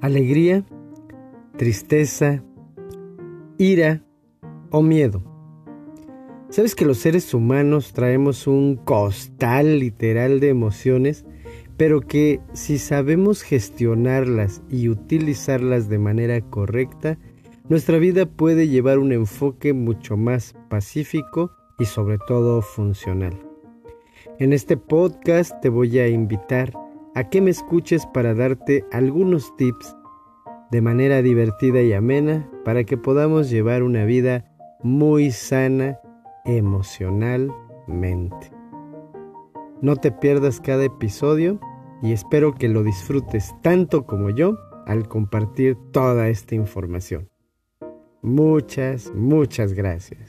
alegría, tristeza, ira o miedo. ¿Sabes que los seres humanos traemos un costal literal de emociones, pero que si sabemos gestionarlas y utilizarlas de manera correcta, nuestra vida puede llevar un enfoque mucho más pacífico y sobre todo funcional? En este podcast te voy a invitar a que me escuches para darte algunos tips de manera divertida y amena para que podamos llevar una vida muy sana emocionalmente. No te pierdas cada episodio y espero que lo disfrutes tanto como yo al compartir toda esta información. Muchas, muchas gracias.